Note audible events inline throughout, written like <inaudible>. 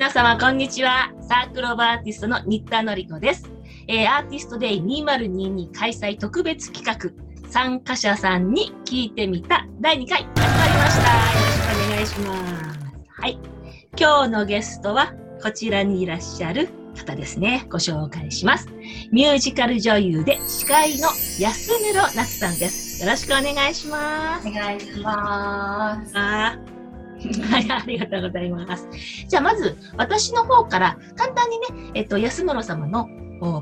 皆様、こんにちは。サークルオブアーティストの新田のり子です。えー、アーティストデイ2022開催特別企画、参加者さんに聞いてみた第2回、始まりました。よろしくお願いします。はい。今日のゲストは、こちらにいらっしゃる方ですね。ご紹介します。ミュージカル女優で司会の安室夏さんです。よろしくお願いします。お願いします。はい、ありがとうございます。じゃあ、まず、私の方から、簡単にね、えっと、安室様の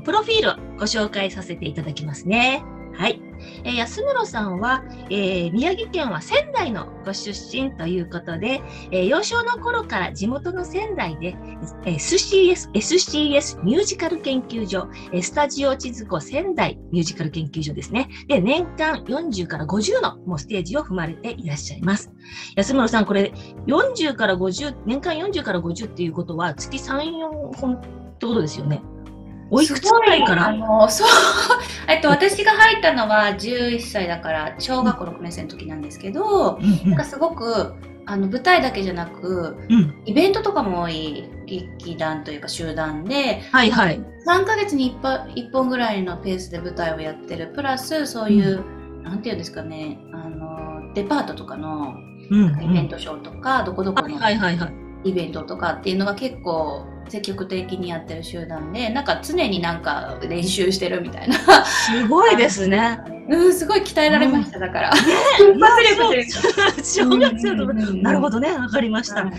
プロフィールをご紹介させていただきますね。はい。えー安室さんは、えー宮城県は仙台のご出身ということで、えー幼少の頃から地元の仙台で、え SCS、SCS ミュージカル研究所、えスタジオ地図子仙台ミュージカル研究所ですね。で、年間40から50のもうステージを踏まれていらっしゃいます。安室さん、これ40から50、年間40から50っていうことは月3、4本ってことですよね。おいくつくらいかあらの、そう、<laughs> えっと、私が入ったのは11歳だから、小学校6年生の時なんですけど、うんなんかすごく、あの、舞台だけじゃなく、うん。イベントとかも多い劇団というか集団で、はいはい。3ヶ月に 1, 本1本ぐらいのペースで舞台をやってる、プラスそういう、なんていうんですかね、あの、デパートとかのうん、イベントショーとか、どこどこはいのはいはいはい。イベントとかっていうのが結構積極的にやってる集団でなんか常になんか練習してるみたいなすごいですね。うんすごい鍛えられました、だから小学生の時なるほどどね、わかりました。はい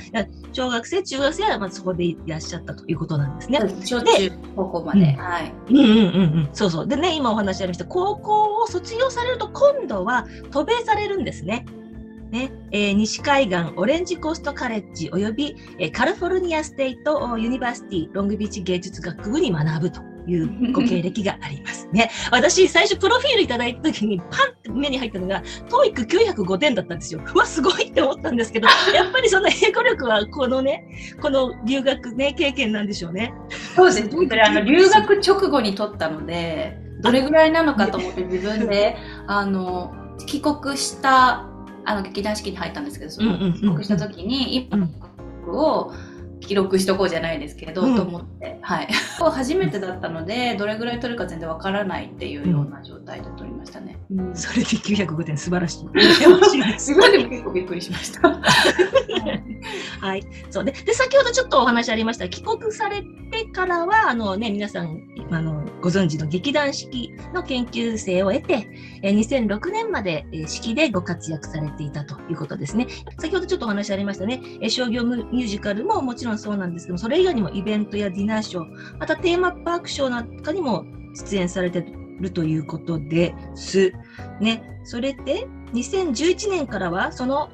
小学生、中学生はまずそこでいらっしゃったということなんですね。小中高校まで、うんはいうんうんうんうん。そうそう。でね、今お話ありました、高校を卒業されると今度は渡米されるんですね。ねえー西海岸 Orange Coast College および、えー California State University Long Beach 芸術学部に学ぶという <laughs> ご経歴がありますね。私、最初プロフィールいただいた時にパンって目に入ったのが、TOEIC905 点だったんですよ。うわ、すごいって思ったんですけど、<laughs> やっぱりその英語力はこのね、この留学ね、経験なんでしょうね。そうですねそれあの留学直後に取ったのでどれぐらいなのかと思って自分であの帰国したあの劇団四季に入ったんですけどその帰国した時に一うん本を記録しとこうじゃないですけど、うんと思って、はい、<laughs> 初めてだったのでどれぐらい取るか全然わからないっていうような状態で取りましたね。うんそれで905点、素晴らしい。<laughs> すごいでも結構びっくりしました。<laughs> はい。そうで、で、先ほどちょっとお話ありました、帰国されてからは、あのね、皆さん、あの、ご存知の劇団四季の研究生を得て、え2006年まで、え四季でご活躍されていたということですね。先ほどちょっとお話ありましたね、え商業ミュージカルももちろんそうなんですけど、それ以外にもイベントやディナーショー、またテーマパークショーなんかにも出演されてるということです。ね、それで、2011年からは、その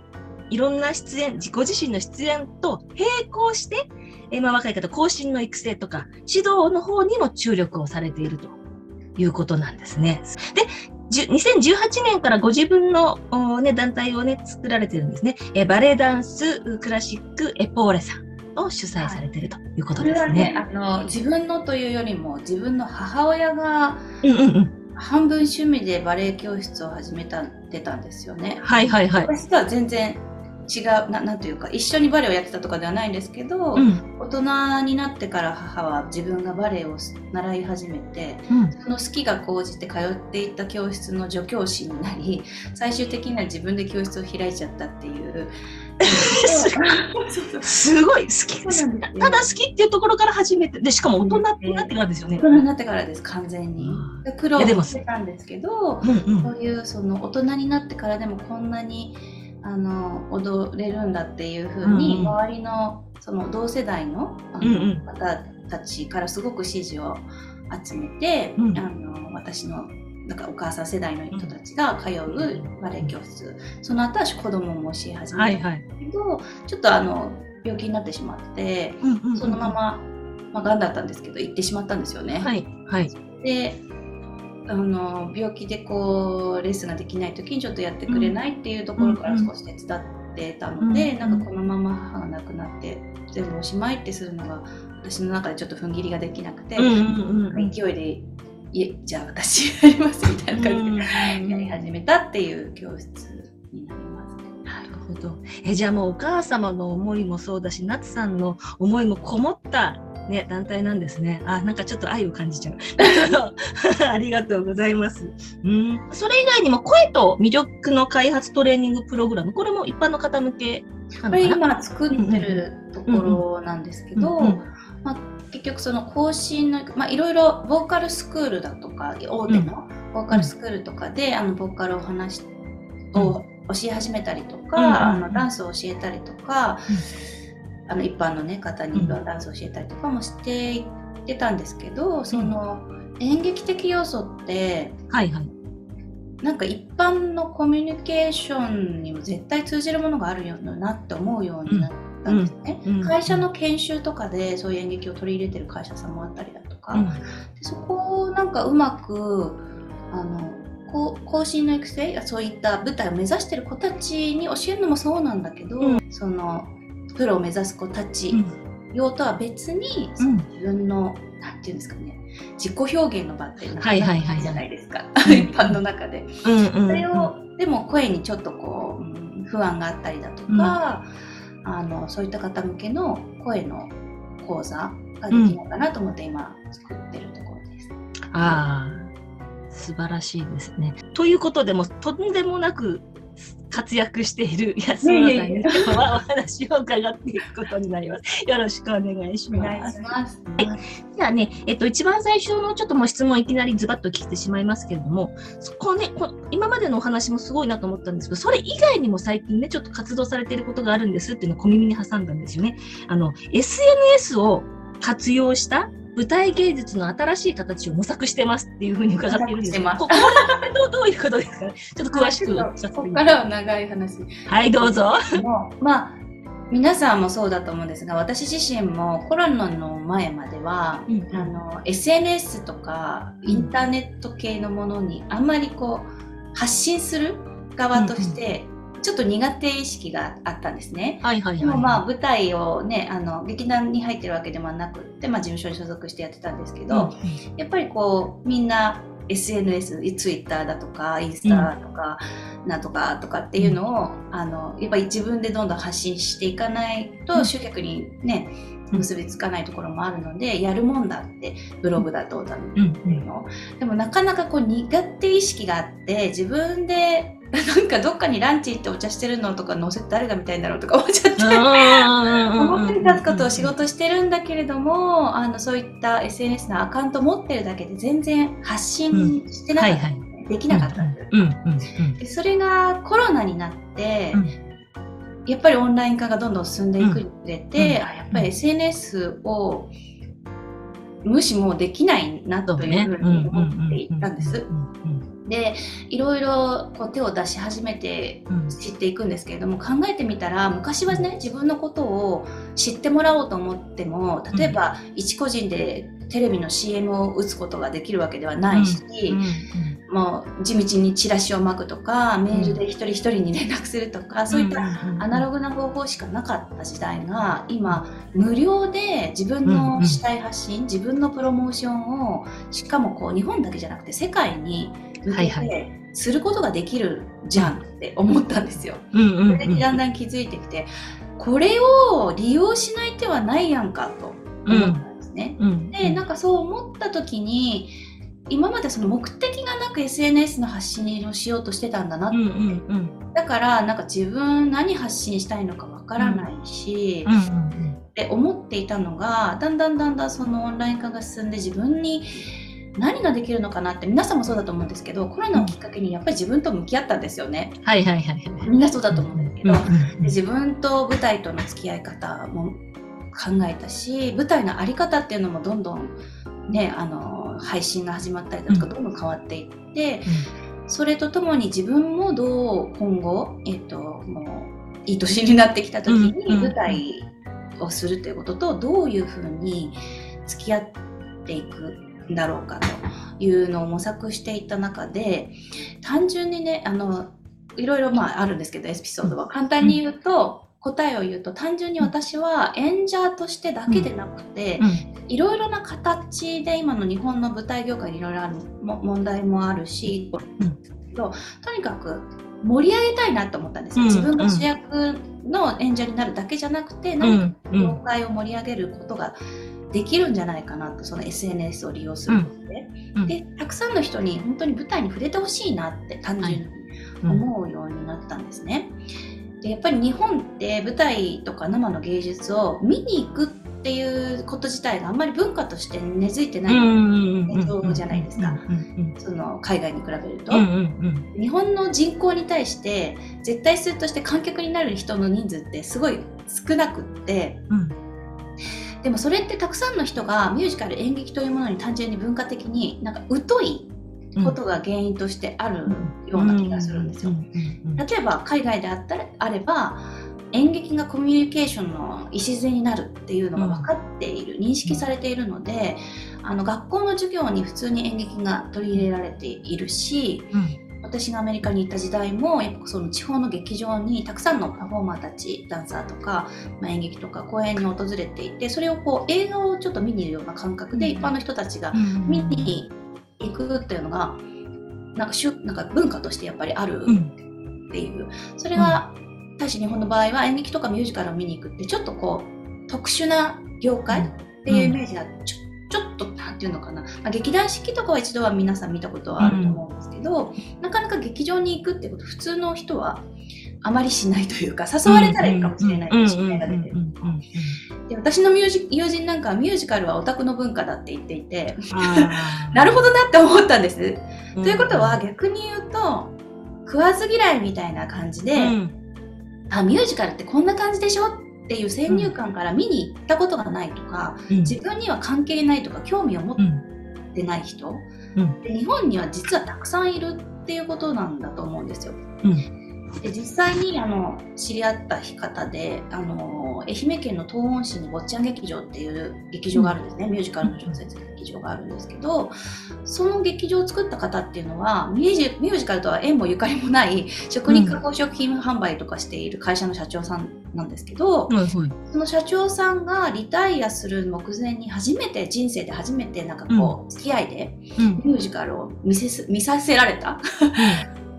いろんな出演、自己自身の出演と並行して、えーまあ、若い方、後進の育成とか、指導の方にも注力をされているということなんですね。で、じゅ2018年からご自分の、おね、団体をね、作られてるんですね。えーバレエダンスクラシックエポーレさんを主催されているということですね。ねあの自分のというよりも自分の母親が。半分趣味でバレエ教室を始めたてたんですよね。はいはいはい。私とは全然違うななんというか一緒にバレエをやってたとかではないんですけど、うん。大人になってから母は自分がバレエを習い始めてうん。その好きが高じて通っていた教室の助教師になり最終的には自分で教室を開いちゃったっていう。<laughs> すごい好きですよただ好きっていうところから始めて、で、しかも大人になってからですよね大。人になってからです完全に苦労してたんですけどうんうんそういうその大人になってからでもこんなにあの踊れるんだっていう風に、うんうん周りのその同世代のあの、方たちからすごく支持を集めて、うんあの私のだからお母さん世代の人たちが通うバレエ教室、その後は子供も教え始めたはいはい。けど、ちょっとあの病気になってしまってうんうんうんそのまま、まあ、癌だったんですけど行ってしまったんですよね。はいはい。であの病気でこうレッスンができない時にちょっとやってくれないっていうところから少し手伝ってたので、うんなんかこのまま母が亡くなって全部おしまいってするのが私の中でちょっと踏ん切りができなくて、勢いでいえじゃあ私やりますみたいな感じでやり始めたっていう教室になりますね。なるほど。え、じゃあもうお母様の思いもそうだし、夏さんの思いもこもったね、団体なんですね。あ、なんかちょっと愛を感じちゃう。<laughs> ありがとうございます。うん。それ以外にも声と魅力の開発トレーニングプログラム、これも一般の方向けこれ今作ってるところなんですけど、まあ、結局その更新の、まあ、いろいろボーカルスクールだとか大手のボーカルスクールとかで、あのボーカルを話を教え始めたりとか、あのダンスを教えたりとか、あの一般の、ね、方にダンスを教えたりとかもしていってたんですけど、その演劇的要素って、はいはい、なんか一般のコミュニケーションにも絶対通じるものがあるよなって思うようになったんですね、うん。うん、会社の研修とかでそういう演劇を取り入れてる会社さんもあったりだとか、でそこをなんかうまくあの後進の育成そういった舞台を目指してる子たちに教えるのもそうなんだけど、そのプロを目指す子たち用とは別に、その自分のなんていうんですかね自己表現の場ってないじゃないですか、一般の中で。それをでも声にちょっとこう、不安があったりだとか、うん、あのそういった方向けの声の講座ができるのかなと思って今作ってるところです。ああ素晴らしいですね。ということでもとんでもなく活躍している安村さんに今日はお話を伺っていくことになります。よろしくお願いします。ますはい、じゃあね、えっと、一番最初のちょっともう質問いきなりズバッと聞いてしまいますけれども、そこねこ今までのお話もすごいなと思ったんですけど、それ以外にも最近ね、ちょっと活動されていることがあるんですっていうのを小耳に挟んだんですよね。あの、SNS を活用した舞台芸術の新しい形を模索してますっていうふうに伺っているんですけど、これどうどういうことですか、ちょっと詳しくここからは長い話。はい、どうぞ。まあ皆さんもそうだと思うんですが私自身もコロナの前までは、うん、あの SNS とかインターネット系のものにあんまりこう発信する側として、ちょっと苦手意識があったんですね。はいはいはい、でもまあ舞台をねあの劇団に入ってるわけでもなくって、まあ、事務所に所属してやってたんですけど、うん、やっぱりこうみんな SNS、ツイッターだとか、インスタとか、うん、なんとかとかっていうのを、あの、やっぱり自分でどんどん発信していかないと、集客にね、結びつかないところもあるので、やるもんだって、ブログだとだっていうの、でもなかなかこう苦手意識があって、自分でなんかどっかにランチ行ってお茶してるのとか載せて誰が見たいんだろうとか思っちゃって表に立つことを仕事してるんだけれどもあのそういった SNS のアカウント持ってるだけで全然発信してなかった、できなかったんです、それがコロナになって、うん、やっぱりオンライン化がどんどん進んでいくにつれて、あやっぱり SNS を無視もできないなというふうに思っていたんです。でいろいろこう手を出し始めて知っていくんですけれども、うん、考えてみたら昔はね自分のことを知ってもらおうと思っても例えば、一個人でテレビの CM を打つことができるわけではないし、うん。うん、もう地道にチラシを巻くとかメールで一人一人に連絡するとか、そういったアナログな方法しかなかった時代が今無料で自分のしたい発信、自分のプロモーションをしかもこう日本だけじゃなくて世界に向けてすることができるじゃんって思ったんですよ。それでだんだん気づいてきてこれを利用しない手はないやんかと思ったんですね。うん。うん、でなんかそう思った時に今までその目的がなく SNS の発信をしようとしてたんだなって、うんうんうん、だからなんか自分何発信したいのかわからないし、うんうんうん、って思っていたのがだんだんだんだんそのオンライン化が進んで自分に何ができるのかなって皆さんもそうだと思うんですけどコロナをきっかけにやっぱり自分と向き合ったんですよね。はいはいはい、みんなそうだと思うんですけど、自分と舞台との付き合い方も考えたし舞台の在り方っていうのもどんどんねあの配信が始まったりだとかどんどん変わっていって、うん、それとともに自分もどう今後、えっと、もういい年になってきた時に舞台をするということとどういうふうに付き合っていくだろうかというのを模索していった中で単純にねあのいろいろまああるんですけどエピソードは。簡単に言うと、答えを言うと単純に私は演者としてだけでなくて、いろいろな形で今の日本の舞台業界にいろいろある問題もあるし、とにかく盛り上げたいなと思ったんですよ、うん。自分が主役の演者になるだけじゃなくて、何かうん。業界を盛り上げることができるんじゃないかなとその SNS を利用することで、うん。でたくさんの人に本当に舞台に触れてほしいなって単純にうん。思うようになったんですね。でやっぱり日本って舞台とか生の芸術を見に行くっていうこと自体があんまり文化として根付いてない、そうじゃないですか。その海外に比べると、日本の人口に対して絶対数として観客になる人の人数ってすごい少なくって。うんでもそれってたくさんの人がミュージカル演劇というものに単純に文化的になんか疎いうん。ことが原因としてあるような気がするんですよ。例えば海外であったらあれば演劇がコミュニケーションの礎になるっていうのが分かっている、認識されているのであの学校の授業に普通に演劇が取り入れられているし私がアメリカに行った時代もやっぱその地方の劇場にたくさんのパフォーマーたちダンサーとか、まあ、演劇とか公演に訪れていてそれをこう映画をちょっと見にいるような感覚でうん。一般の人たちが見に行くっていうのがなんかしゅなんか文化としてやっぱりあるっていう、それが対して日本の場合は演劇とかミュージカルを見に行くってちょっとこう特殊な業界っていうイメージがちょ,、ちょっとなんていうのかな、まあ、劇団四季とかは一度は皆さん見たことはあると思うんですけど、なかなか劇場に行くってこと普通の人はあまりしないというか誘われたらいいかもしれないけど知名が出てるで私のミュージ友人なんかはミュージカルはオタクの文化だって言っていてなるほどなって思ったんです。ということは逆に言うと食わず嫌いみたいな感じで、あミュージカルってこんな感じでしょっていう先入観から見に行ったことがないとか、自分には関係ないとか興味を持ってない人、うん。で日本には実はたくさんいるっていうことなんだと思うんですよ。で実際にあの知り合った方であの愛媛県の東温市に坊ちゃん劇場っていう劇場があるんですね、ミュージカルの小説劇場があるんですけどその劇場を作った方っていうのはミュージミュージカルとは縁もゆかりもない食肉加工食品販売とかしている会社の社長さんなんですけど、その社長さんがリタイアする目前に初めて人生で初めてなんかこう、付き合いでミュージカルを見せす見させられた。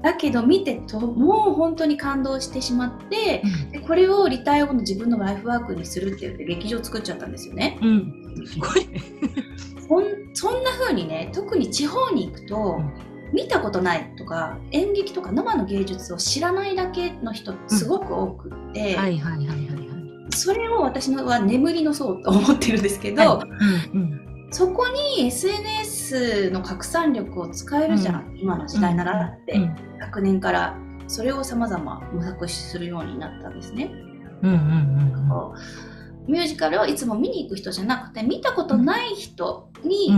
だけど見てともう本当に感動してしまって、でこれをリタイア後の自分のライフワークにするって言って劇場作っちゃったんですよね。すごいそんそんな風にね特に地方に行くと、見たことないとか演劇とか生の芸術を知らないだけの人すごく多くって、はいはいはいはいそれを私のは眠りの層と思ってるんですけど、そこに SNS の拡散力を使えるじゃん、今の時代ならって、昨年から。それをさまざま模索するようになったんですね。ミュージカルをいつも見に行く人じゃなくて見たことない人に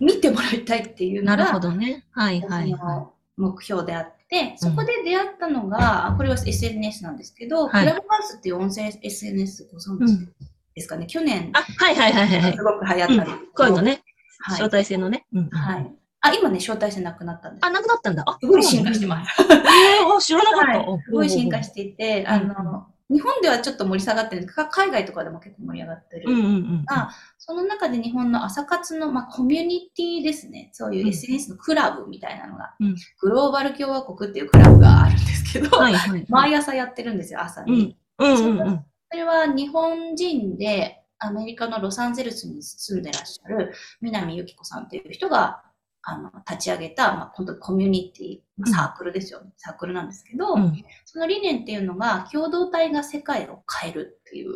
見てもらいたいっていうのが、なるほどね。はいはいはい、目標であってそこで出会ったのが、これは SNS なんですけど、はい。クラブハウスっていう音声 SNS ご存知ですかね、去年あはいはいはいはいすごく流行ったんですけど、こういうのね。はい。招待制のね。はい。あ、今ね、招待制なくなったんです。あなくなったんだ。あすごい進化してます。えー、知らなかった、はい、すごい進化していて、あの、日本ではちょっと盛り下がってるんです。が、海外とかでも結構盛り上がってる。うんうんうん、あその中で日本の朝活の、まあ、コミュニティですね。そういう SNS のクラブみたいなのが、うん、グローバル共和国っていうクラブがあるんですけど、はいはい、毎朝やってるんですよ、朝に。うん。うんうん、それは日本人でアメリカのロサンゼルスに住んでらっしゃる南由紀子さんっていう人があの立ち上げた、まあ、本当コミュニティ、サークルですよね、サークルなんですけど、うん、その理念っていうのが共同体が世界を変えるっていう、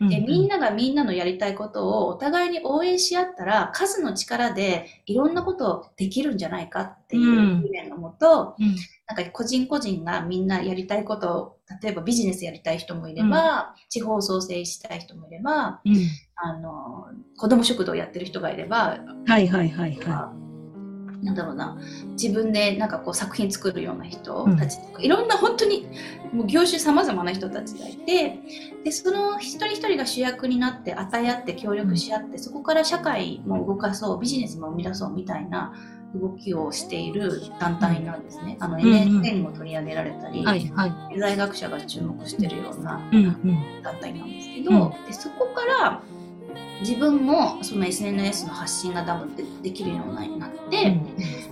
うん、でみんながみんなのやりたいことをお互いに応援し合ったら数の力でいろんなことできるんじゃないかっていう理念のもと、うん、なんか個人個人がみんなやりたいことを例えばビジネスやりたい人もいれば、うん、地方創生したい人もいれば、うん、あの子ども食堂やってる人がいれば、はいはいはいはいなんだろうな。自分でなんかこう作品作るような人たちとか、うん、いろんな本当にもう業種さまざまな人たちがいてでその一人一人が主役になって与え合って協力し合って、うん、そこから社会も動かそうビジネスも生み出そうみたいな動きをしている団体なんですね。あの NHK にも取り上げられたり、はいはい、経済学者が注目しているような団体なんですけど、でそこから自分もその SNS の発信が多分でできるようになって、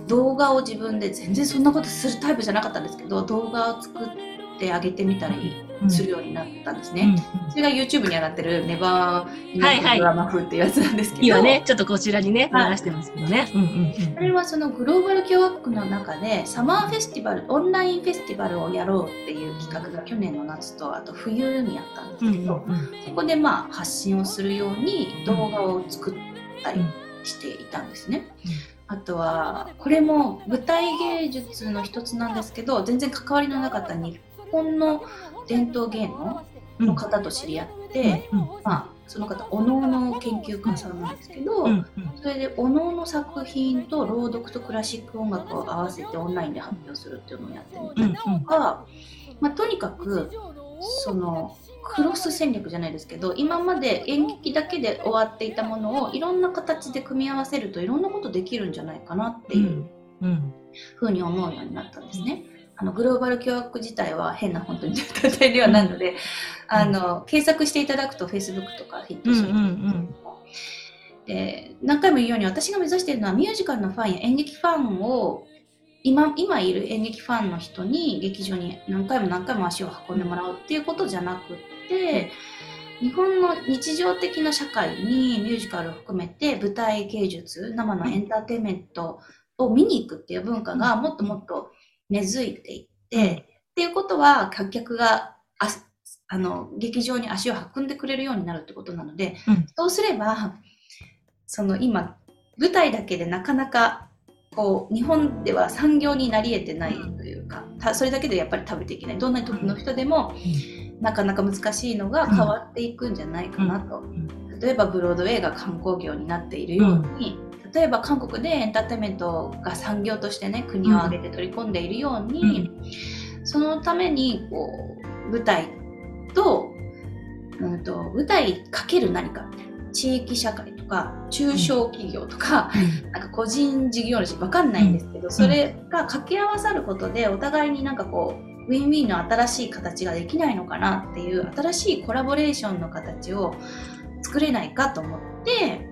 動画を自分で全然そんなことするタイプじゃなかったんですけど動画を作ってあげてみたりうんするようになったんですね。それが YouTube に上がってるネバーはいはいドラマ風っていうやつなんですけど、今ね、ちょっとこちらにね、はい流してますけどね。うんうんそれはそのグローバル共和国の中でサマーフェスティバルオンラインフェスティバルをやろうっていう企画が去年の夏とあと冬にやったんですうん。けど、そこでまあ発信をするように動画を作ったりしていたんですね。あとはこれも舞台芸術の一つなんですけど全然関わりのなかった日本の伝統芸能うんの方と知り合って、うんまあ、その方おのおの研究家さんなんですけど、うんうん。それでおのおの作品と朗読とクラシック音楽を合わせてオンラインで発表するっていうのをやってみたりとか、まあ、とにかくそのクロス戦略じゃないですけど今まで演劇だけで終わっていたものをいろんな形で組み合わせるといろんなことできるんじゃないかなっていううん。ふうに思うようになったんですね。あのグローバル共和国自体は変な本当に団体ではないので、あの検索していただくと Facebook とかヒットするんですけども、で何回も言うように私が目指しているのはミュージカルのファンや演劇ファンを今今いる演劇ファンの人に劇場に何回も何回も足を運んでもらうっていうことじゃなくって日本の日常的な社会にミュージカルを含めて舞台芸術生のエンターテインメントを見に行くっていう文化がもっともっと根付いていって、っていうことは観客がああの劇場に足を運んでくれるようになるってことなので、うん。そうすればその今舞台だけでなかなかこう日本では産業になり得てないというか、たそれだけでやっぱり食べていけない。どんな時の人でも、なかなか難しいのが変わっていくんじゃないかなと、例えばブロードウェイが観光業になっているように、例えば韓国でエンターテインメントが産業としてね国を挙げて取り込んでいるように、そのためにこう舞台と,、うん、と舞台かける何か地域社会とか中小企業とか、なんか個人事業主わかんないんですけど、それが掛け合わさることでお互いになんかこうウィンウィンの新しい形ができないのかなっていう新しいコラボレーションの形を作れないかと思って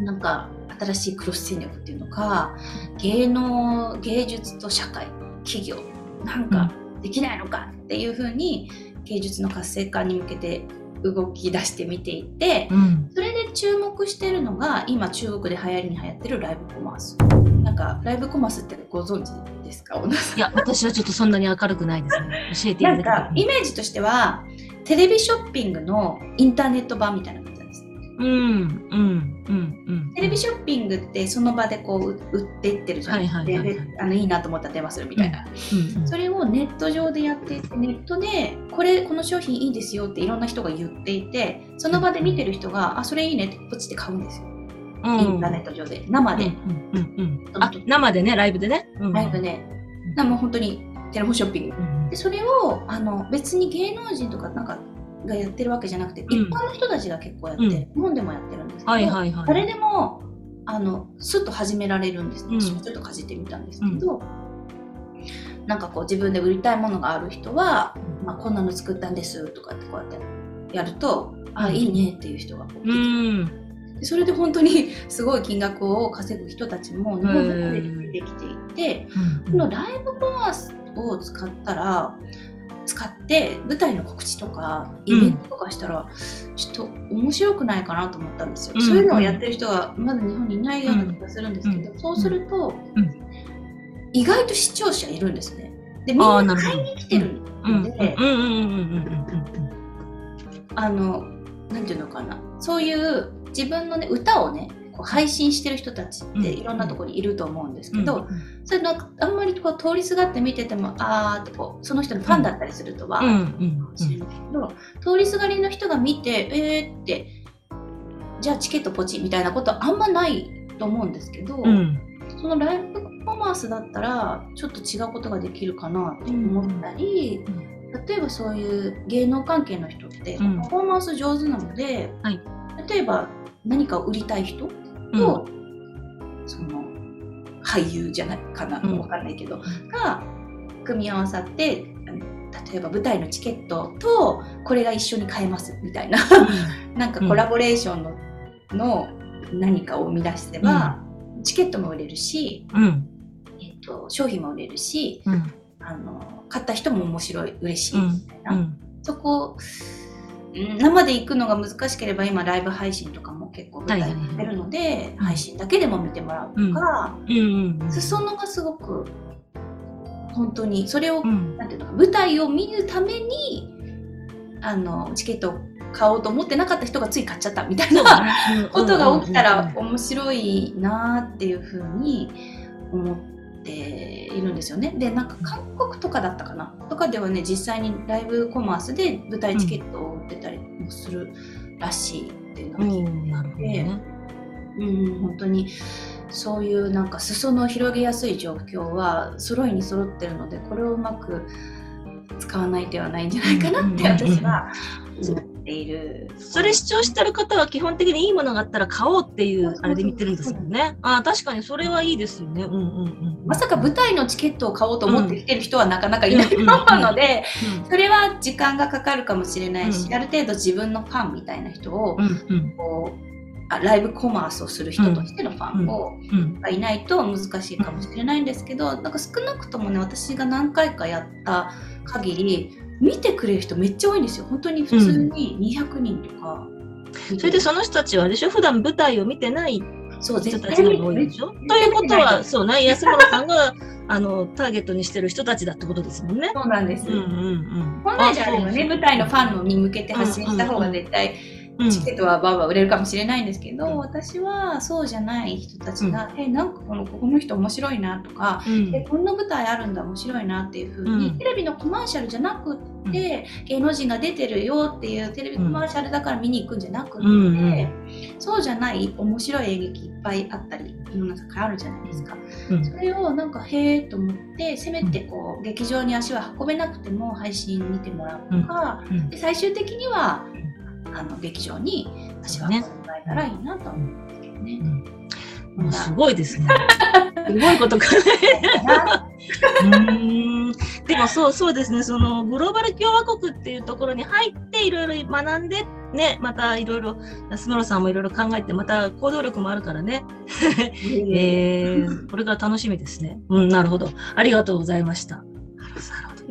なんか新しいクロス戦略っていうのか芸能芸術と社会企業なんかできないのかっていうふうに芸術の活性化に向けて動き出してみていてそれで注目してるのが今中国で流行りに流行ってるライブコマース。なんかライブコマースってご存知ですか？いや、私はちょっとそんなに明るくないですね。教えていただきたイメージとしてはテレビショッピングのインターネット版みたいなうん、うん、うん、うん。テレビショッピングってその場でこう売っていってるじゃないですか、はいはい。あのいいなと思ったら電話するみたいな、うん、それをネット上でやっていてネットでこれこの商品いいですよっていろんな人が言っていてその場で見てる人があそれいいねってポチって買うんですよ、うん、インターネット上で。生で、うん、うん、うん。あ、生でね、ライブでね。うん。ライブで、なもう本当にテレフォンショッピング。うん。でそれをあの別に芸能人とかなんかがやってるわけじゃなくて、一般の人たちが結構やって、うん。日本でもやってるんですけど、はいはいはい。誰でもあのスッと始められるんですね、うん。私もちょっとかじってみたんですけど、なんかこう自分で売りたいものがある人は、まあ、こんなの作ったんですとかってこうやってやると、あいいねっていう人がこう、うん。でそれで本当に <laughs> すごい金額を稼ぐ人たちも日本で出てきていて、このライブコマースを使ったら使って舞台の告知とかイベントとかしたら、ちょっと面白くないかなと思ったんですよ、うん。そういうのをやってる人がまだ日本にいないような気がするんですけど、うん。そうすると、うん。意外と視聴者いるんですね。でみんな買いに来てるので、あのなんていうのかな。そういう自分のね歌をねこう配信してる人たちっていろんなところにいると思うんですけど、それのあんまりこう通りすがって見ててもあーってこうその人のファンだったりするとは、うん、うん、かもしれないけど、通りすがりの人が見てえーってじゃあチケットポチみたいなことあんまないと思うんですけど、うん、そのライブコマースだったらちょっと違うことができるかなって思ったり、例えばそういう芸能関係の人ってうん。パフォーマンス上手なので、はい。例えば何かを売りたい人と、その俳優じゃないかな、うん。わかんないけどが組み合わさって例えば舞台のチケットとこれが一緒に買えますみたいな。<laughs> なんかコラボレーションのの何かを生み出せば、チケットも売れるし、うん。えっと商品も売れるしうん。あの買った人も面白い嬉しいみたいな、うん。そこうん生で行くのが難しければ今ライブ配信とかも結構舞台やってるので、配信だけでも見てもらうとか、うん。うん。裾野がすごく本当にそれを、うん。なんていうのか舞台を見るためにあのチケットを買おうと思ってなかった人がつい買っちゃったみたいなことが起きたら面白いなっていうふうに思っているんですよね。でなんか韓国とかだったかな？とかではね実際にライブコマースで舞台チケットを売ってたりもするらしいっていうのを聞いてうん。なるほどね。うん、本当にそういうなんか裾野を広げやすい状況は揃いに揃ってるのでこれをうまく使わない手はないんじゃないかなって私は思っている。それ視聴してる方は基本的にいいものがあったら買おうっていうあれで見てるんですもんね。ああ、確かにそれはいいですよね。うんうんうん。まさか舞台のチケットを買おうと思って来てる人はなかなかいないと思うので、それは時間がかかるかもしれないし、うんある程度自分のファンみたいな人をうんうんこうあライブコマースをする人としてのファンを、うんがいないと難しいかもしれないんですけど、なんか少なくともね私が何回かやった限り見てくれる人めっちゃ多いんですよ。本当に普通に200人とか、それでその人たちはあれでしょ？普段舞台を見てない人たちが多いでしょ？ということは、そうね、安村さんが <laughs> あのターゲットにしてる人たちだってことですもんね。そうなんです、うんうんうん。本来であればねあ舞台のファンのに向けて発信した方が絶対チケットはバーバー売れるかもしれないんですけど、うん。私はそうじゃない人たちが「えなんかこのここの人面白いな」とかうん。うんえこんな舞台あるんだ面白いなっていう風に、うん。テレビのコマーシャルじゃなくって、芸能人が出てるよっていうテレビコマーシャルだから見に行くんじゃなくって、うんうん。そうじゃない面白い演劇いっぱいあったり世の中あるじゃないですか。うん。それをなんかへえと思ってせめてこう劇場に足は運べなくても配信見てもらうとか、うん。で最終的にはあの劇場に足を運んでえたらいいなと思うんですけどね。もうすごいですね。<laughs> すごいことか。<laughs> うーんでもそうそうですね、そのグローバル共和国っていうところに入っていろいろ学んで、ね、またいろいろ安村さんもいろいろ考えて、また行動力もあるからね、<laughs> えー、これから楽しみですね。うん、なるほど。ありがとうございました。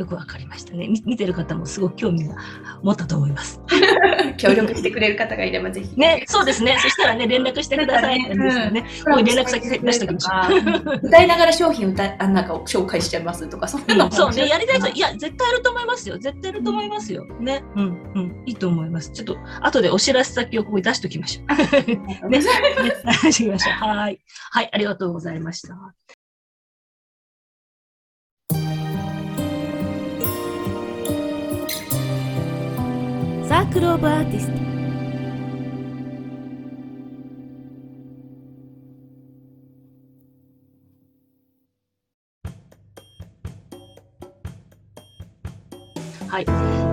よくわかりましたね。み見てる方もすごく興味が持ったと思います。<laughs> 協力してくれる方がいればぜひ。ね、そうですね。そしたらね、連絡してくださいって言うんですよね。こう連絡先出しておきましょう。歌いながら商品歌いあなんか紹介しちゃいますとかそんなのもそうね、やりたい人、面いや、絶対やると思いますよ。絶対やると思いますよ。ね。うん、うん。いいと思います。ちょっと、後でお知らせ先をここに出しておきましょう。<laughs> ね。ね出しておきましょう。はい。はい、ありがとうございました。ークルオブアーティストはい。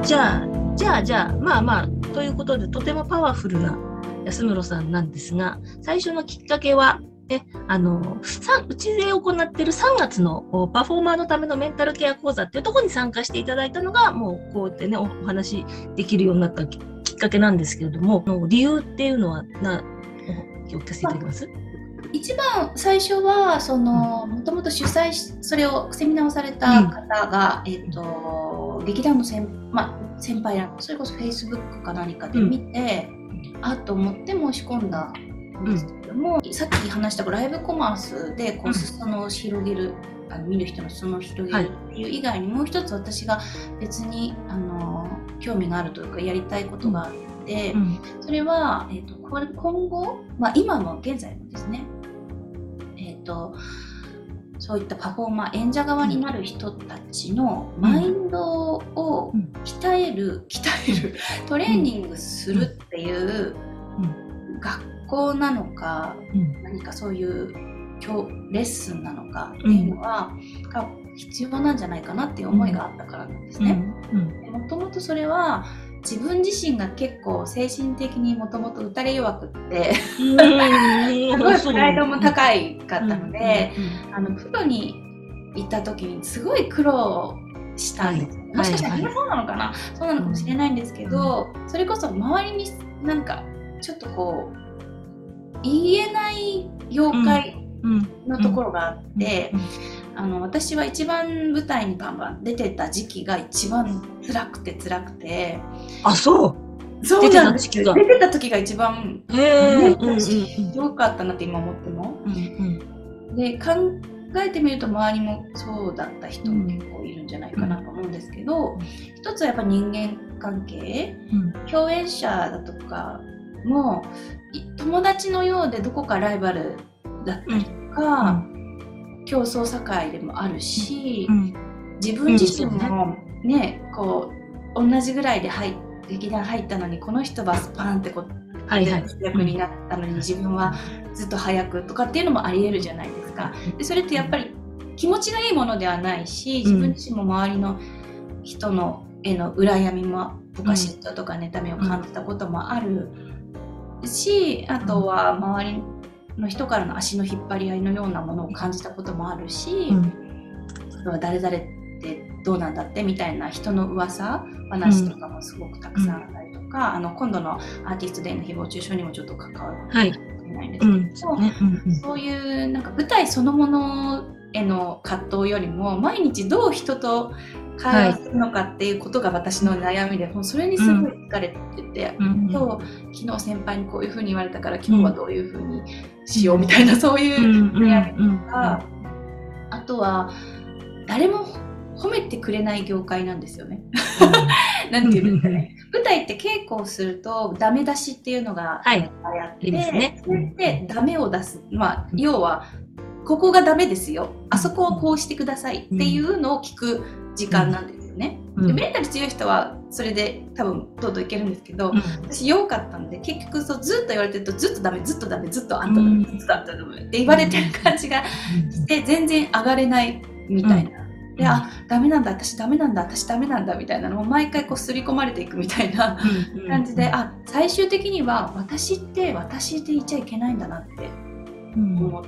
じゃあ、じゃあ、じゃあ、まあまあ、ということで、とてもパワフルな安室さんなんですが、最初のきっかけは、ね、あの、さうちで行っている3月のおパフォーマーのためのメンタルケア講座っていうところに参加していただいたのが、もうこうやってね、おお話できるようになったききっかけなんですけれども、の理由っていうのは、な、お聞かせていただけます？一番最初はそのもともと主催しそれをセミナーをされた方が、えっ、と劇団の先,、まあ、先輩らそれこそフェイスブックか何かで見て、あと思って申し込んだん。ですけども、さっき話したライブコマースでこうんう裾野を広げる、あの見る人の裾野を広げるっていう以外にもう一つ私が別にあの興味があるというかやりたいことがあって。うん。それは、えー、とこれ今後、まあ、今も現在もですね、えー、とそういったパフォーマー演者側になる人たちのマインドをうん。鍛える鍛えるトレーニングするっていう学校なのかうん。何かそういう教レッスンなのかっていうのは、が必要なんじゃないかなっていう思いがあったからなんですね。うん。もともとそれは自分自身が結構精神的にもともと打たれ弱くって <laughs> うん。すごいプライドも高いかったので、うん、あのプロに行った時にすごい苦労したんです。よ、はい。もしかしたらはいみんなそうなのかな、そうなのかもしれないんですけど、それこそ周りになんかちょっとこう言えない業界うん。のところがあって、うん。あの私は一番舞台にバンバン出てた時期が一番辛くて辛くて。あそう？そうなんです出てた時期が出てた時が一番ねうんうんしん。どかったなって今思っても。うんうんで考えてみると周りもそうだった人も結構いるんじゃないかなと思うんですけど、うん。一つはやっぱ人間関係。うん。共演者だとかもい友達のようでどこかライバルだったりとか、競争社会でもあるし、うん自分自身もね,、こう同じぐらいで入っ劇団入ったのにこの人はスパーンってこうはいはい。主役になったのに自分はずっと早くとかっていうのもありえるじゃないですか。でそれってやっぱり気持ちがいいものではないし自分自身も周りの人のへの羨みもとか嫉妬とか妬みを感じたこともあるしあとは周りの人からの足の引っ張り合いのようなものを感じたこともあるし、うん。誰々ってどうなんだってみたいな人の噂話とかもすごくたくさんあったりとか、あの今度のアーティストデーの誹謗中傷にもちょっと関わるかもしれないんですけど、うんそうねうんうん。そういうなんか舞台そのものへの葛藤よりも毎日どう人と会話するのかっていうことが私の悩みで、もうそれにすごい疲れてて、うん。今日昨日先輩にこういうふうに言われたから今日はどういうふうにしようみたいな、そういう悩みとか、あとは誰も褒めてくれない業界なんですよね。<laughs> なんていうんですかね。舞台って稽古をするとダメ出しっていうのがはい。あって、ありますね。それってダメを出す、まあ、要はここがダメですよ。あそこをこうしてください。っていうのを聞く時間なんですよね。うん。でメンタル強い人はそれで多分どんどんいけるんですけど、うん。私弱かったんで結局そうずっと言われてるとずっとダメずっとダメずっとあんたダメ、うん。ずっとあんたダメって言われてる感じがして全然上がれないみたいな。であダメなんだ私ダメなんだ私ダメなんだみたいなのを毎回こう刷り込まれていくみたいなうん。うん。感じで、あ最終的には私って私でいちゃいけないんだなってうん。思っ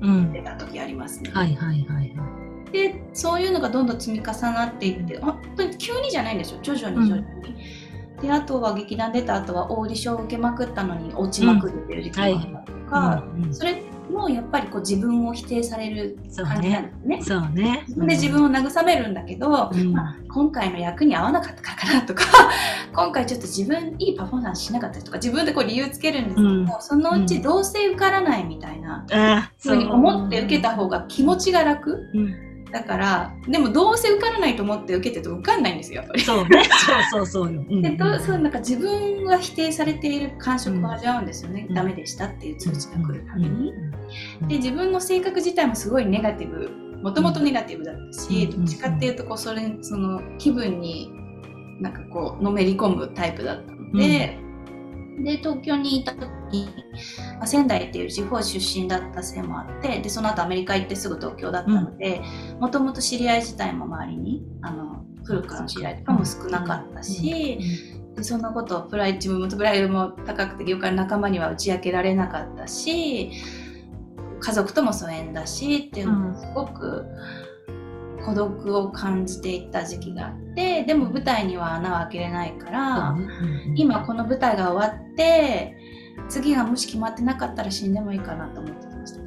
うんてた時ありますね。はいはいはいはでそういうのがどんどん積み重なっていって本当に急にじゃないんですよ徐々に徐々に。であとは劇団出た後はオーディションを受けまくったのに落ちまくるっていう時期もあったりとか、い。うんそれもやっぱりこう自分を否定される感じなんね。ですね。そうね。で自分を慰めるんだけど、うんまあ、今回の役に合わなかったからかなとか <laughs> 今回ちょっと自分いいパフォーマンスしなかったりとか自分でこう理由つけるんですけど、うんそのうちどうせ受からないみたいなあふうに思って受けた方が気持ちが楽うんだからでもどうせ受からないと思って受けてると受かんないんですよやっぱり。そうね。そうそうそう。よ。うん。でどうそうなんか自分が否定されている感触を味わうんですよね、うん。ダメでしたっていう通知が来るために。うん。で自分の性格自体もすごいネガティブもともとネガティブだったし、うん。どっちかっていうとこうそれその気分になんかこうのめり込むタイプだったので、で東京にいた時に、まあ、仙台っていう地方出身だったせいもあってでその後アメリカ行ってすぐ東京だったのでもともと知り合い自体も周りにあの古くからの知り合いとかも少なかったし、でそんなことをプライ自分もプライドも高くて業界の仲間には打ち明けられなかったし家族とも疎遠だしっていうのをすごく孤独を感じていた時期があってでも舞台には穴を開けれないから、今この舞台が終わって次がもし決まってなかったら死んでもいいかなと思ってました。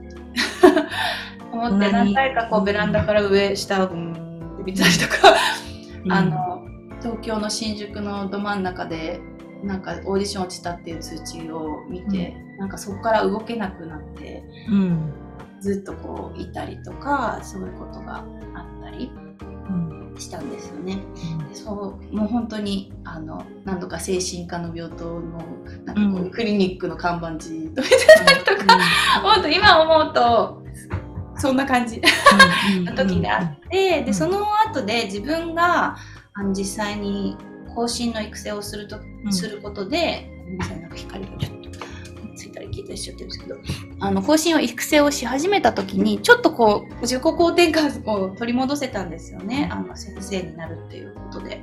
<laughs> 思って何回かこうベランダから上下をうんって見てたりとか。<laughs> あの東京の新宿のど真ん中でなんかオーディション落ちたっていう通知を見て、なんかそこから動けなくなってうん。ずっとこういたりとかそういうことがあったり。うんしたんですよね。でそうもう本当にあの何度か精神科の病棟のなんかこう、うん。クリニックの看板じーっと見てたりとか、本当今思うとそんな感じ。の時があって、でその後で自分があの実際に後進の育成をすると、うん。することでごめんなさいなんか光がとついたり消えたりしちゃってるんです。けどあの後進を育成をし始めた時にちょっとこう自己肯定感を取り戻せたんですよね。あの先生になるっていうことで。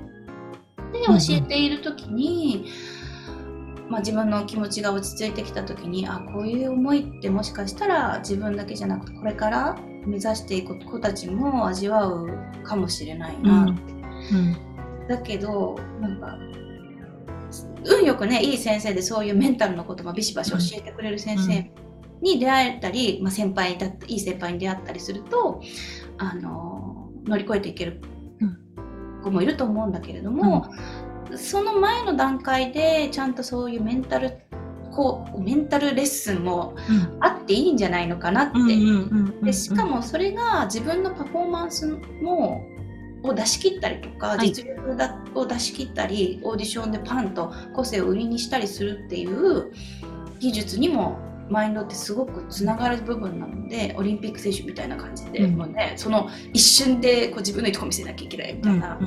で教えている時に、まあ、自分の気持ちが落ち着いてきた時にあこういう思いってもしかしたら自分だけじゃなくてこれから目指していく子たちも味わうかもしれないな、うん。だけどなんか運よくねいい先生でそういうメンタルのこともビシバシ教えてくれる先生に出会えたり、まあ、先輩だいい先輩に出会ったりするとあの乗り越えていける子もいると思うんだけれども、その前の段階でちゃんとそういうメンタルこうメンタルレッスンもあっていいんじゃないのかなって。でしかもそれが自分のパフォーマンスもを出し切ったりとか、はい。実力だを出し切ったりオーディションでパンと個性を売りにしたりするっていう技術にもマインドってすごくつながる部分なのでオリンピック選手みたいな感じで、うん。もうね、その一瞬でこう自分のいいとこ見せなきゃいけないみたいな、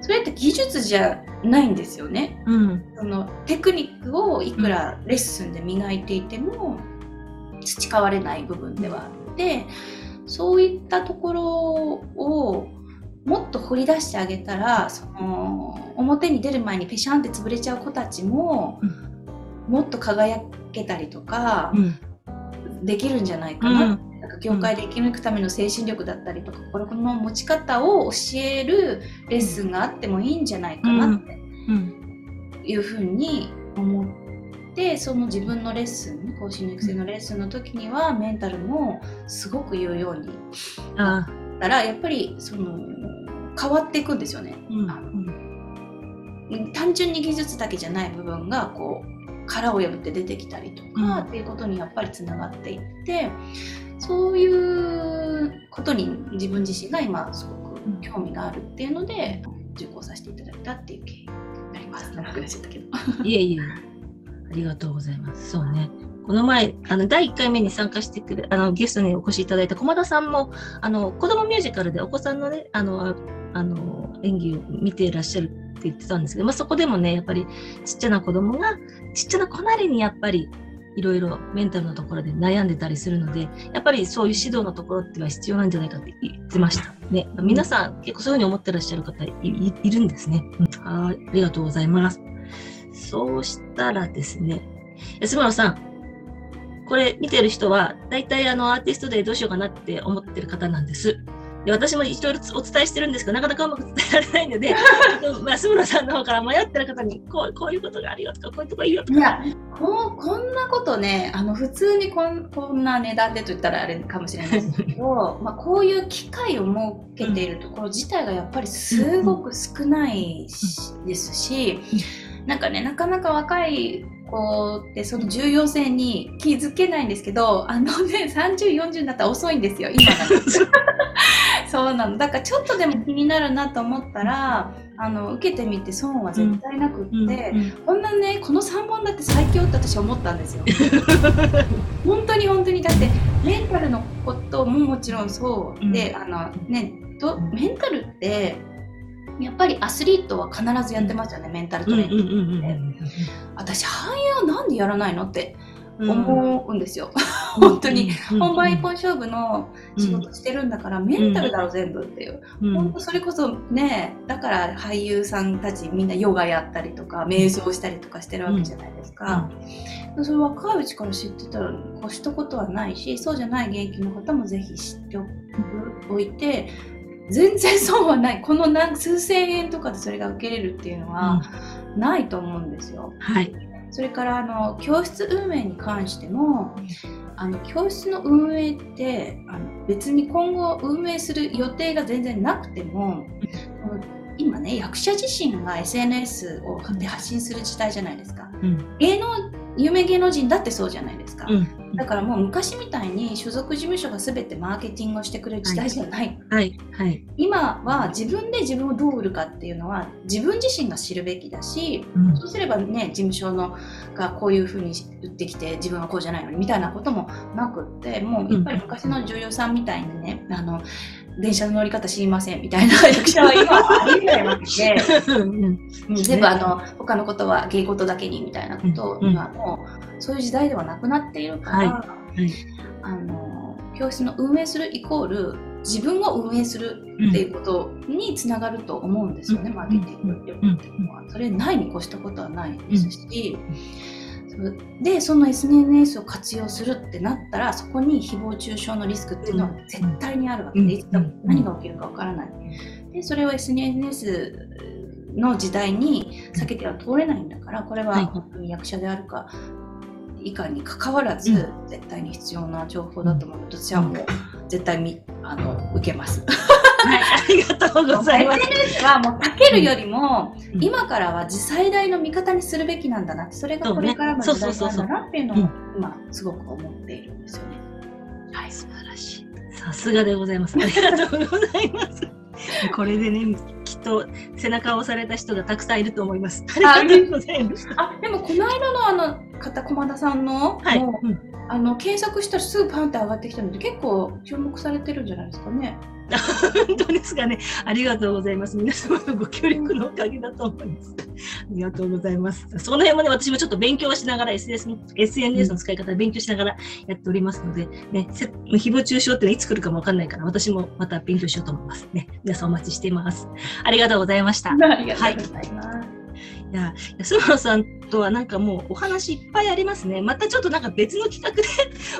それって技術じゃないんですよね。うん。そのテクニックをいくらレッスンで磨いていても培われない部分ではあってそういったところをもっと掘り出してあげたらその表に出る前にペシャンって潰れちゃう子たちも、もっと輝けたりとかうん。できるんじゃないかな、なんか業界で生き抜くための精神力だったりとか心の持ち方を教えるレッスンがあってもいいんじゃないかなってうん。いうふうに思ってその自分のレッスン講師の育成のレッスンの時にはメンタルもすごく言うようにあだらやっぱりその変わっていくんですよね。うんあ単純に技術だけじゃない部分がこう殻を破って出てきたりとか、うんっていうことにやっぱりつながっていってそういうことに自分自身が今すごく興味があるっていうので受講させていただいたっていう経緯になります。長くなっちゃったけど。いえいえ、ありがとうございます。そうね。この前、あの、第1回目に参加してくれ、あの、ゲストにお越しいただいた駒田さんも、あの、子供ミュージカルでお子さんのね、あの、あの、演技を見ていらっしゃるって言ってたんですけど、まあ、そこでもね、やっぱりちっちゃな子供が、ちっちゃな子なりにやっぱり、いろいろメンタルのところで悩んでたりするので、やっぱりそういう指導のところっていうのは必要なんじゃないかって言ってました。ね、皆さん結構そういうふうに思ってらっしゃる方いるんですね。うんはい、ありがとうございます。そうしたらですね、安村さん、これ見てる人は、大体あのアーティストでどうしようかなって思ってる方なんです。で私もいろいろお伝えしてるんですけど、なかなかうまく伝えられないので、<laughs> まあ安村さんの方から迷ってる方にこう、こういうことがあるよとか、こういうとこいいよとか。いやこうこんなことねあの普通にこんこんな値段でと言ったらあれかもしれないですけど <laughs> まあこういう機会を設けているところ自体がやっぱりすごく少ないしですしなんかねなかなか若い子ってその重要性に気づけないんですけどあのね3040になったら遅いんですよ今が <laughs> そうなのだからちょっとでも気になるなと思ったらあの受けてみて損は絶対なくって。うんうんこんなねこの3本だって最強って私は思ったんですよ。<laughs> 本当に本当にだってメンタルのことももちろんそうで、あのねどメンタルってやっぱりアスリートは必ずやってますよね、メンタルトレーニング。うんうんうんうん私俳優はなんでやらないのってうん思うんですよ。本当に、うん本番一本勝負の仕事してるんだから、メンタルだろ全部っていう。うん本当それこそねだから俳優さんたちみんなヨガやったりとか瞑想したりとかしてるわけじゃないですか、それ若いうちから知ってたら越したことはないしそうじゃない現役の方もぜひ知っておいて全然損はない。この何数千円とかでそれが受けれるっていうのはないと思うんですよ。はい。それからあの教室運営に関してもあの教室の運営ってあの別に今後運営する予定が全然なくても今ね役者自身が SNS をで発信する時代じゃないですか。うん。芸能有名芸能人だってそうじゃないですか、うん。だからもう昔みたいに所属事務所が全てマーケティングをしてくれる時代じゃない、はい。はい。今は自分で自分をどう売るかっていうのは自分自身が知るべきだしうん。そうすればね事務所のがこういうふうに売ってきて自分はこうじゃないのにみたいなこともなくってもうやっぱり昔の女優さんみたいにねあの電車の乗り方知りませんみたいな。<laughs> 役者は今はありえないわけで。うんうん。全部あの他のことは芸事だけにみたいなことをうん今もうそういう時代ではなくなっているから、はい。はい。あの教室の運営するイコール自分を運営するっていうことにつながると思うんですよね、うん。マーケティング力っていうのは。それないに越したことはないですし、そうでその SNS を活用するってなったらそこに誹謗中傷のリスクっていうのは絶対にあるわけで、うん。いつ何が起きるかわからない。でそれを SNS の時代に避けては通れないんだからこれは本当に役者であるか以下に関わらず、う絶対に必要な情報だと思う。ので私はもう絶対みあの受けます。はい、<laughs> ありがとうございます。SNS はもう避けるよりも、うん今からは次最大の味方にするべきなんだなそれがこれからの時代なんだなっていうのを今すごく思っているんですよね。はい、素晴らしい。さすがでございます。ありがとうございます。<laughs> これでね、きっと背中を押された人がたくさんいると思います。ありがとうございました。あでもこの間のあの方駒田さんの,、はい。もううんあの検索したらすぐパンって上がってきたので結構注目されてるんじゃないですかね。本当ですかね。ありがとうございます。皆様のご協力のおかげだと思います。ありがとうございます。その辺もね、私もちょっと勉強しながら SNS の SNS の使い方勉強しながらやっておりますので、ね、せ誹謗中傷っていつ来るかもわかんないから、私もまた勉強しようと思います。ね、皆さんお待ちしています。ありがとうございました。<laughs> ありがとうございます。いや、安村さんとはなんかもうお話いっぱいありますね。またちょっとなんか別の企画でそ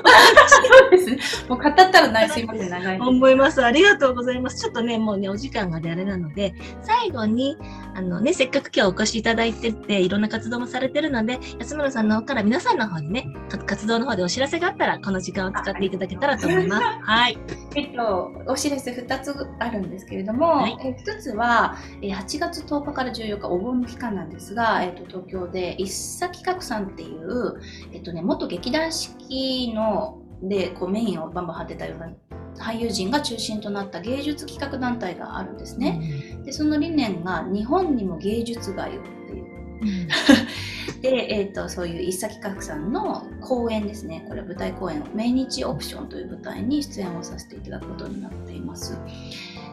うですね。もう語ったらないすいません長い。思います。ありがとうございます。ちょっとね、もうね、お時間がであれなので、最後に、あのね、せっかく今日お越しいただいてて、いろんな活動もされてるので、安村さんの方から皆さんの方にね、か活動の方でお知らせがあったら、この時間を使っていただけたらと思います。<laughs> はい。えっと、お知らせ2つあるんですけれども、はいえ1つはえー8月10日から14日お盆の期間なんですが、えっと、東京で一茶企画さんっていう、えっとね、元劇団四季のでこうメインをバンバン張ってたような俳優陣が中心となった芸術企画団体があるんですね。でその理念が日本にも芸術街をっていう <laughs> で、えー、とそういう一茶企画さんの公演ですねこれ舞台公演「命日オプション」という舞台に出演をさせていただくことになっています。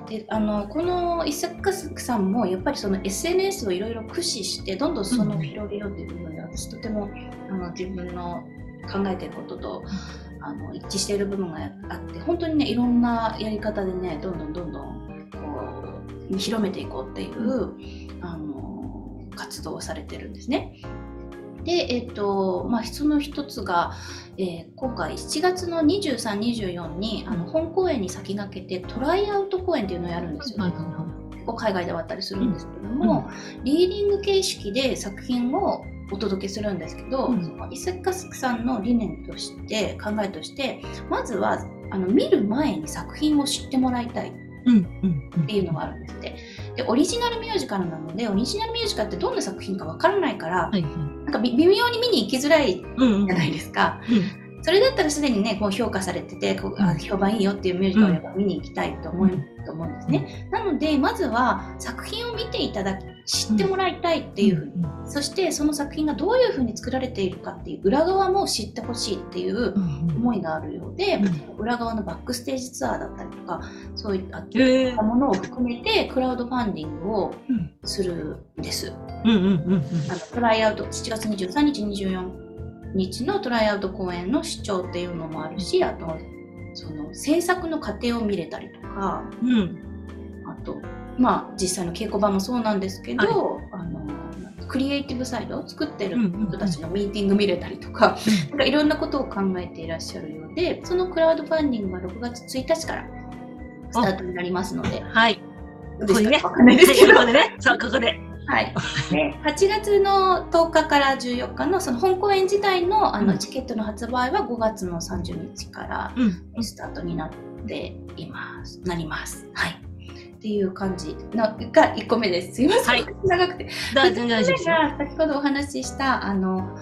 であのこの一茶企画さんもやっぱりその SNS をいろいろ駆使してどんどんその広げようっていう部分で私とてもあの自分の考えてることとあの一致している部分があって本当にねいろんなやり方でねどんどんどんどんこう広めていこうっていう、あの活動をされてるんですね。で、えっとまあ、その一つが、えー今回7月の23、24にあの本公演に先駆けてトライアウト公演っていうのをやるんですよ、はいはいは結構海外ではあったりするんですけども、リーディング形式で作品をお届けするんですけど、うん。その伊勢カスクさんの理念として考えとしてまずはあの見る前に作品を知ってもらいたい。うんうんうん。っていうのがあるんですって。でオリジナルミュージカルなのでオリジナルミュージカルってどんな作品かわからないから、はいはい。なんか微妙に見に行きづらいじゃないですか。うんそれだったらすでにねこう評価されててこうあ評判いいよっていうミュージカルをやっぱ見に行きたいと思う,、と思うんですね。なのでまずは作品を見ていただき知ってもらいたいっていうふうに、そしてその作品がどういうふうに作られているかっていう裏側も知ってほしいっていう思いがあるようで、うん。裏側のバックステージツアーだったりとかそういったものを含めてクラウドファンディングをうん。するんです。トライアウト7月23日24日のトライアウト公演の視聴っていうのもあるしあとその制作の過程を見れたりとかうん。あとまあ実際の稽古場もそうなんですけど、あのクリエイティブサイドを作ってる人たちのミーティング見れたりとか,、なんかいろんなことを考えていらっしゃるようでそのクラウドファンディングは6月1日からスタートになりますので。はい。ね、ここでね、そう、ここで。はい、で8月の10日から14日のその本公演自体のあの、うんチケットの発売は5月の30日からうん。スタートになっています。なります。はい。っていう感じのが1個目です。すいません、はい長くて。大2つ目。が先ほどお話ししたあの、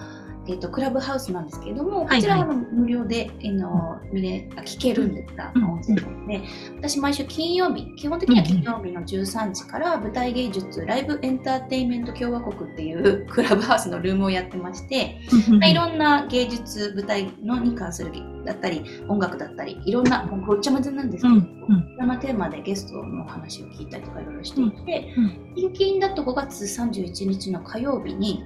えっとクラブハウスなんですけれども、はいこちらは無料で、あの見れあ聞けるんですが、うん音声なので、私毎週金曜日、基本的には金曜日の13時から舞台芸術ライブエンターテインメント共和国っていう <laughs> クラブハウスのルームをやってまして、まあいろんな芸術舞台のに関するだったり音楽だったりいろんなもうごっちゃ混ぜなんですけど、うんいろんなテーマでゲストの話を聞いたりとかいろいろしていて、うん近々だと5月31日の火曜日に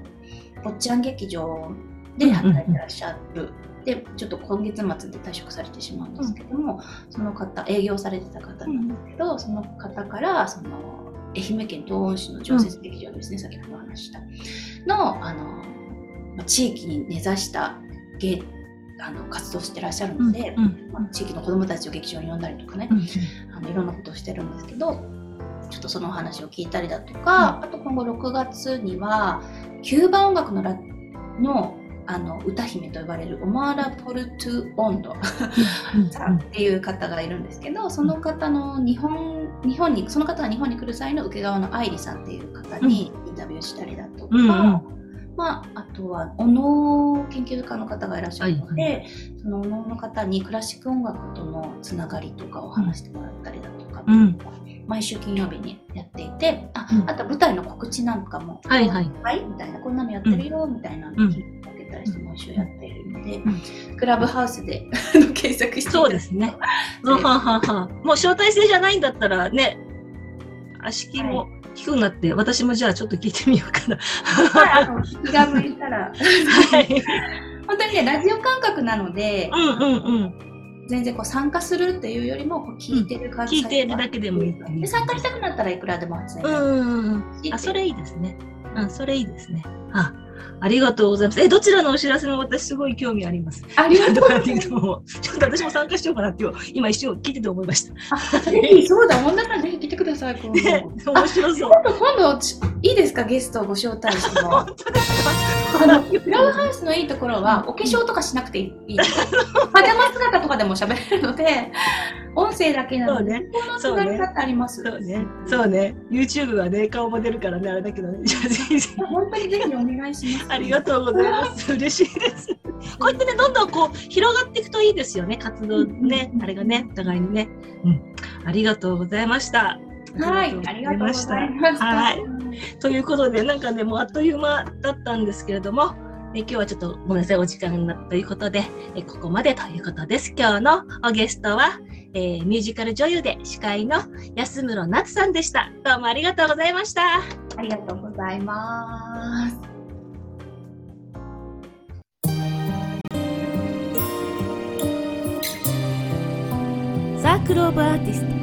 坊ちゃん劇場で働いてらっしゃる。でちょっと今月末で退職されてしまうんですけども、その方営業されてた方なんですけど、その方からその愛媛県東温市の常設劇場ですね、先ほどお話しした。のあのまあ地域に根ざした芸あの活動してらっしゃるので、うんまあ、地域の子どもたちを劇場に呼んだりとかね、うんあのいろんなことをしてるんですけどちょっとそのお話を聞いたりだとか、あと今後6月にはキューバ音楽のラのあの歌姫と呼ばれるオマーラ・ポルトゥ・オンド。さんっていう方がいるんですけどその方の日本日本にその方が日本に来る際の受け側の愛理さんっていう方にインタビューしたりだとか、うんうん。まあ、あとはお能研究家の方がいらっしゃるので、はいそのお能の方にクラシック音楽とのつながりとかを話してもらったりだとか、うん。毎週金曜日にやっていてあ,、うん。あと舞台の告知なんかもはいはい。はい、みたいな、こんなのやってるよ、みたいなのを聞いてあげたりして、毎週やっているので、クラブハウスで <laughs> 検索して。そうですね。うんはんはんはんもう招待制じゃないんだったらね、足利も聞くんなって、私もじゃあちょっと聞いてみようかな。はい、あの、気が向いたら、はい。本当にね、ラジオ感覚なのでう、んうんうん。全然こう参加するっていうよりも、こう聞いてる感じ、聞いてるだけでもいいっていうで、参加したくなったらいくらでも全然。うんうんうん。あ、それいいですね。うん、それいいですね。あ、ありがとうございます。え、どちらのお知らせも私すごい興味あります。ありがとうございます。ちょっと私も参加しようかなって今一瞬聞いてて思いました。あ、ぜひ、そうだ、女さんぜひ来てください、今度。ね、面白そう。今度、今度、ちいいですか、ゲストをご招待しても。<laughs> 本当ですか？あのクラブハウスのいいところは、お化粧とかしなくていい。パジャマ姿とかでも喋れるので、<laughs> 音声だけなので、そうねこのつながり方あります。そうね。そうね。YouTube はね、顔も出るからね、あれだけどね。<laughs> 本当にぜひお願いします。ありがとうございます。<laughs> 嬉しいです。こうやってね、どんどんこう広がっていくといいですよね。活動ね、あれがね、お互いにね。うん。ありがとうございました。はい、ありがとうございました。はいということで、なんかね、もうあっという間だったんですけれども、え今日はちょっとごめんなさい、お時間なということで、えここまでということです。今日のおゲストは、えーミュージカル女優で司会の安室奈さんでした。どうもありがとうございました。ありがとうございます。サークルオブアーティスト